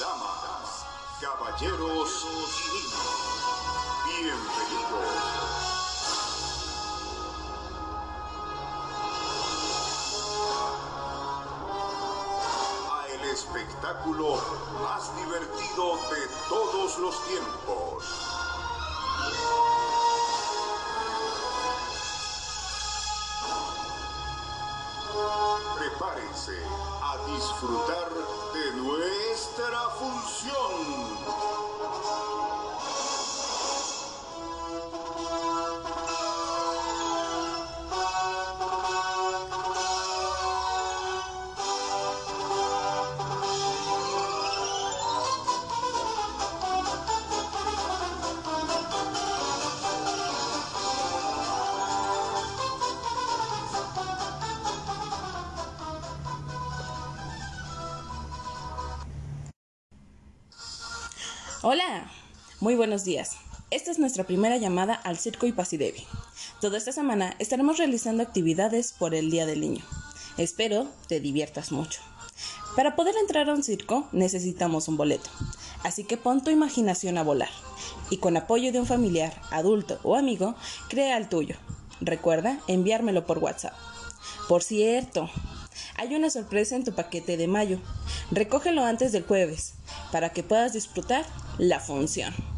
Damas, caballeros bienvenidos. a el espectáculo más divertido de todos los tiempos. Prepárense a disfrutar de nuestra función. Hola, muy buenos días. Esta es nuestra primera llamada al Circo y Pasidevi. Toda esta semana estaremos realizando actividades por el Día del Niño. Espero te diviertas mucho. Para poder entrar a un circo necesitamos un boleto, así que pon tu imaginación a volar y con apoyo de un familiar, adulto o amigo, crea el tuyo. Recuerda enviármelo por WhatsApp. Por cierto, hay una sorpresa en tu paquete de mayo. Recógelo antes del jueves para que puedas disfrutar la función.